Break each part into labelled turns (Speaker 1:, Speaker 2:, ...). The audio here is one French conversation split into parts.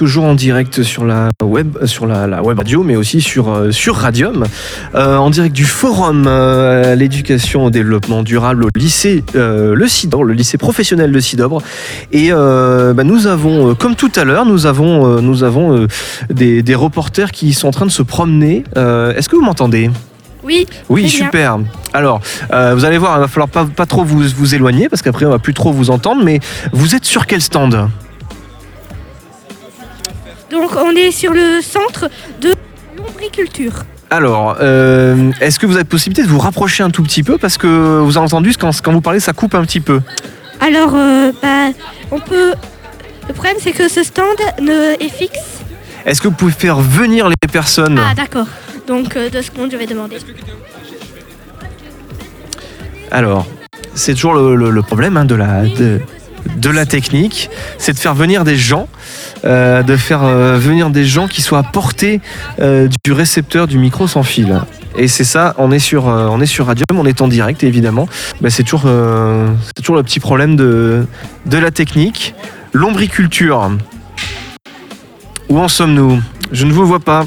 Speaker 1: toujours en direct sur la web, sur la, la web radio, mais aussi sur, euh, sur Radium, euh, en direct du forum euh, l'éducation au développement durable au lycée euh, Le Cidobre, le lycée professionnel de Cidobre. Et euh, bah, nous avons, euh, comme tout à l'heure, nous avons, euh, nous avons euh, des, des reporters qui sont en train de se promener. Euh, Est-ce que vous m'entendez?
Speaker 2: Oui,
Speaker 1: oui,
Speaker 2: bien.
Speaker 1: super. Alors, euh, vous allez voir, il va falloir pas, pas trop vous, vous éloigner parce qu'après on va plus trop vous entendre. Mais vous êtes sur quel stand?
Speaker 2: Donc on est sur le centre de l'ombriculture.
Speaker 1: Alors, euh, est-ce que vous avez possibilité de vous rapprocher un tout petit peu parce que vous avez entendu quand, quand vous parlez, ça coupe un petit peu.
Speaker 2: Alors, euh, bah, on peut. Le problème, c'est que ce stand ne est fixe.
Speaker 1: Est-ce que vous pouvez faire venir les personnes?
Speaker 2: Ah, d'accord. Donc, euh, deux secondes, je vais demander.
Speaker 1: Alors, c'est toujours le, le- le problème hein, de, la, de, de la technique, c'est de faire venir des gens, euh, de faire euh, venir des gens qui soient à portée euh, du récepteur du micro sans fil. Et c'est ça, on est sur, on est sur Radium, on est en direct évidemment. Bah, c'est toujours, c'est toujours le petit problème de, de la technique. L'ombriculture. Où en sommes-nous? Je ne vous vois pas.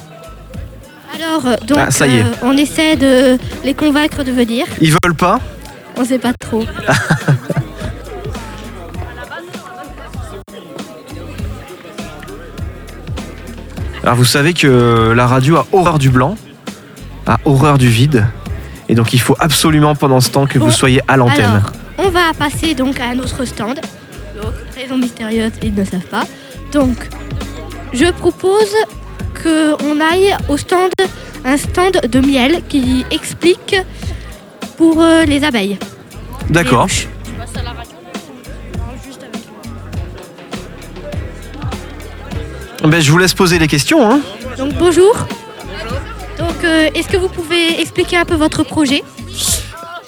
Speaker 2: Alors, donc,
Speaker 1: Ah, ça y est.
Speaker 2: on essaie de les convaincre de venir.
Speaker 1: Ils veulent pas?
Speaker 2: On sait pas trop.
Speaker 1: Alors vous savez que la radio a horreur du blanc, a horreur du vide, et donc il faut absolument pendant ce temps que vous
Speaker 2: Bon,
Speaker 1: soyez à l'antenne.
Speaker 2: On va passer donc à un autre stand. Donc, raison mystérieuse, ils ne savent pas. Donc, je propose qu'on aille au stand, un stand de miel qui explique pour euh, les abeilles.
Speaker 1: D'accord. Ben, je vous laisse poser les questions. Hein.
Speaker 2: Donc, bonjour. Donc, euh, est-ce que vous pouvez expliquer un peu votre projet?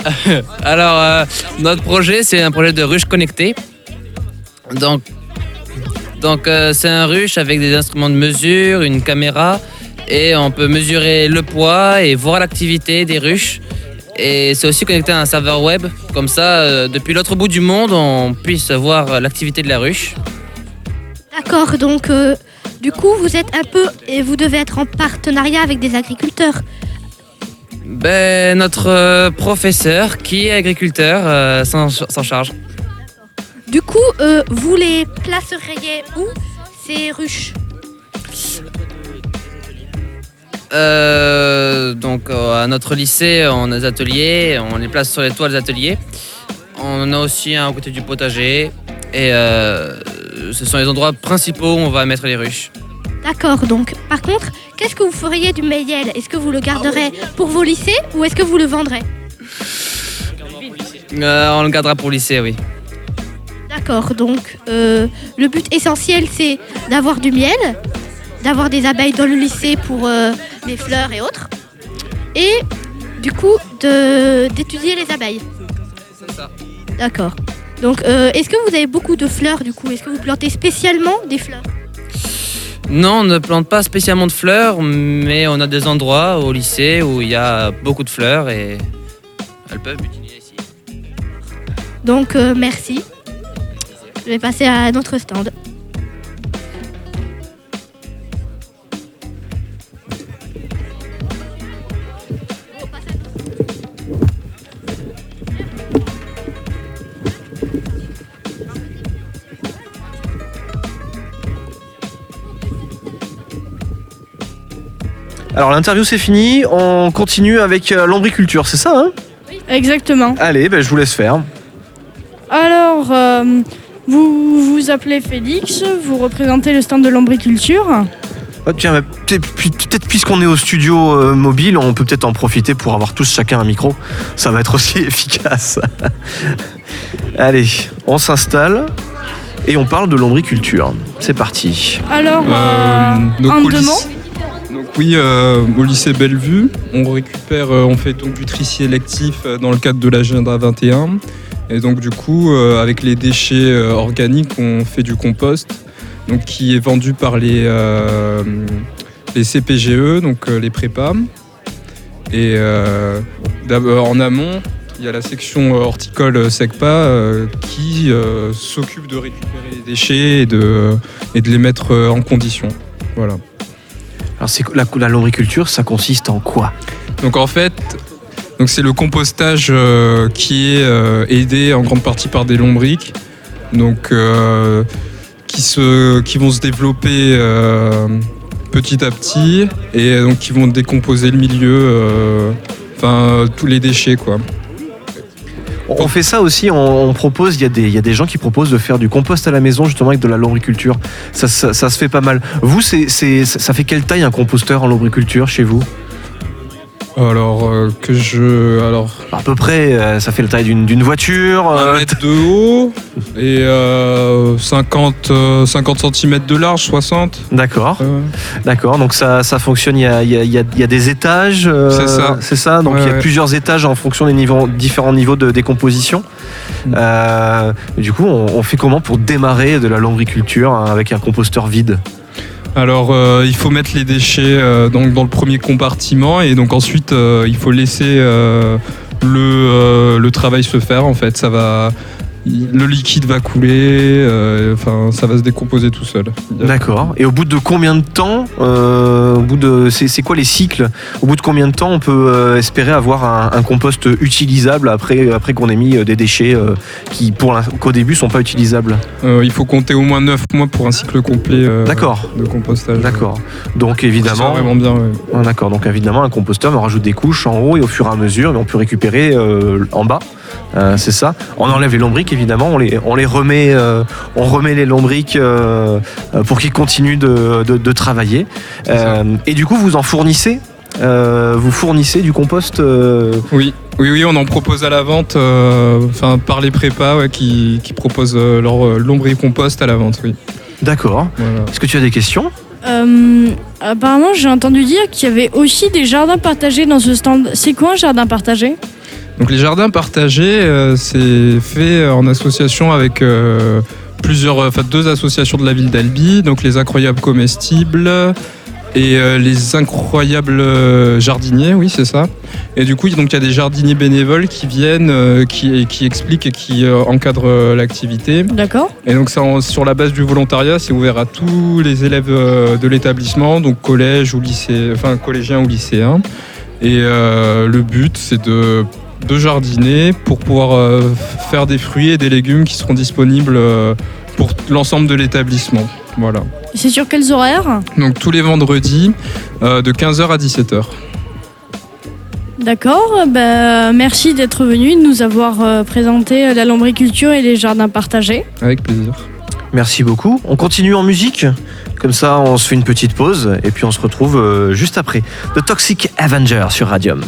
Speaker 3: Alors, euh, notre projet, c'est un projet de ruche connectée. Donc, donc euh, c'est un ruche avec des instruments de mesure, une caméra, et on peut mesurer le poids et voir l'activité des ruches. Et c'est aussi connecté à un serveur web, comme ça, euh, depuis l'autre bout du monde, on puisse voir l'activité de la ruche.
Speaker 2: D'accord, donc euh, du coup vous êtes un peu et vous devez être en partenariat avec des agriculteurs.
Speaker 3: Ben, notre euh, professeur, qui est agriculteur, euh, s'en s'en charge.
Speaker 2: Du coup, euh, vous les placeriez où ces ruches?
Speaker 3: Euh, donc euh, à notre lycée, on a des ateliers, on les place sur les toits des ateliers. On en a aussi un à côté du potager. Et euh, ce sont les endroits principaux où on va mettre les ruches.
Speaker 2: D'accord, donc par contre, qu'est-ce que vous feriez du miel Est-ce que vous le garderez pour vos lycées ou est-ce que vous le vendrez?
Speaker 3: Euh, on le gardera pour le lycée, oui.
Speaker 2: D'accord, donc euh, le but essentiel c'est d'avoir du miel, d'avoir des abeilles dans le lycée pour euh, les fleurs et autres, et du coup d'étudier les abeilles.
Speaker 3: C'est ça.
Speaker 2: D'accord. Donc euh, est-ce que vous avez beaucoup de fleurs du coup? Est-ce que vous plantez spécialement des fleurs?
Speaker 3: Non, on ne plante pas spécialement de fleurs, mais on a des endroits au lycée où il y a beaucoup de fleurs et elles peuvent utiliser ici.
Speaker 2: Donc euh, merci. Je vais passer à notre stand.
Speaker 1: Alors l'interview c'est fini, on continue avec euh, l'ombriculture, c'est ça hein?
Speaker 4: Exactement.
Speaker 1: Allez, ben, je vous laisse faire.
Speaker 4: Alors, euh, vous vous appelez Félix, vous représentez le stand de l'ombriculture.
Speaker 1: Oh, tiens, bah, peut-être peut-être puisqu'on est au studio euh, mobile, on peut peut-être en profiter pour avoir tous chacun un micro. Ça va être aussi efficace. Allez, on s'installe et on parle de l'ombriculture. C'est parti.
Speaker 4: Alors, euh,
Speaker 5: Euh,
Speaker 4: mots
Speaker 5: Donc oui, euh, au lycée Bellevue, on récupère, euh, on fait donc du tri sélectif euh, dans le cadre de l'agenda 21. Et donc du coup, avec les déchets organiques, on fait du compost, donc qui est vendu par les, les CPGE, donc les prépas. Et d'abord en amont, il y a la section horticole SECPA qui s'occupe de récupérer les déchets et de, et de les mettre en condition. Voilà.
Speaker 1: Alors, la, la lombriculture, ça consiste en quoi?
Speaker 5: Donc en fait, c'est le compostage euh, qui est euh, aidé en grande partie par des lombriques, euh, qui vont se développer petit à petit et donc qui vont décomposer le milieu, enfin tous les déchets quoi.
Speaker 1: On fait ça aussi, on, propose, il y, a des- gens qui proposent de faire du compost à la maison justement avec de la lombriculture. Ça, ça- se fait pas mal. Vous, c'est- ça fait quelle taille un composteur en lombriculture chez vous?
Speaker 5: Alors euh, que je, alors
Speaker 1: À peu près, euh, ça fait la taille d'une, d'une voiture.
Speaker 5: un
Speaker 1: euh,
Speaker 5: mètre de haut et euh, 50, euh, 50 cm de large, 60.
Speaker 1: D'accord,
Speaker 5: euh,
Speaker 1: d'accord. Donc ça, ça fonctionne, il y a, il y a- il y a- il y a des étages.
Speaker 5: C'est ça.
Speaker 1: C'est ça, donc
Speaker 5: Ouais,
Speaker 1: il y a
Speaker 5: ouais.
Speaker 1: plusieurs étages en fonction des niveaux, différents niveaux de décomposition.
Speaker 5: Mm.
Speaker 1: Du coup, on, on fait comment pour démarrer de la lombriculture hein, avec un composteur vide?
Speaker 5: Alors, euh, il faut mettre les déchets euh, donc, dans le premier compartiment et donc ensuite, euh, il faut laisser le, le travail se faire. En fait, ça va, le liquide va couler, euh, enfin, ça va se décomposer tout seul.
Speaker 1: D'accord. Et au bout de combien de temps euh, Au bout de, c'est, quoi les cycles? Au bout de combien de temps on peut euh, espérer avoir un, un compost utilisable après, après qu'on ait mis des déchets qui, pour qu'au début, sont pas utilisables?
Speaker 5: Il faut compter au moins 9 mois pour un cycle complet
Speaker 1: D'accord.
Speaker 5: de compostage.
Speaker 1: D'accord. Donc
Speaker 5: Ça
Speaker 1: évidemment,
Speaker 5: vraiment bien. ouais.
Speaker 1: Ah, d'accord. Donc évidemment, un composteur, on rajoute des couches en haut et au fur et à mesure, on peut récupérer en bas. Euh, c'est ça. On enlève les lombriques, évidemment. On les, on les remet, euh, on remet les lombriques euh, pour qu'ils continuent de, de- de travailler. Euh, et du coup, vous en fournissez. euh, vous fournissez du compost. euh,
Speaker 5: Oui. Oui, oui, on en propose à la vente, euh, enfin par les prépas ouais, qui, qui proposent euh, leur euh, lombricompost à la vente. Oui.
Speaker 1: D'accord.
Speaker 5: Voilà.
Speaker 1: Est-ce que tu as des questions?
Speaker 4: Euh, apparemment, j'ai entendu dire qu'il y avait aussi des jardins partagés dans ce stand. C'est quoi un jardin partagé?
Speaker 5: Donc les jardins partagés, euh, c'est fait en association avec euh, plusieurs, enfin deux associations de la ville d'Albi, donc les incroyables comestibles et euh, les incroyables jardiniers, oui c'est ça. Et du coup, donc il y a des jardiniers bénévoles qui viennent, qui, qui expliquent et qui encadrent l'activité.
Speaker 4: D'accord.
Speaker 5: Et donc ça, sur la base du volontariat, c'est ouvert à tous les élèves de l'établissement, donc collège ou lycée, enfin collégiens ou lycéens. Et le but, c'est de, de jardiner pour pouvoir euh, faire des fruits et des légumes qui seront disponibles euh, pour l'ensemble de l'établissement. Voilà.
Speaker 4: C'est sur quels horaires?
Speaker 5: Donc tous les vendredis, euh, de 15h à 17h.
Speaker 4: D'accord. Bah, merci d'être venu, de nous avoir euh, présenté la lombriculture et les jardins partagés.
Speaker 5: Avec plaisir.
Speaker 1: Merci beaucoup. On continue en musique. Comme ça, on se fait une petite pause et puis on se retrouve euh, juste après. The Toxic Avenger sur Radium.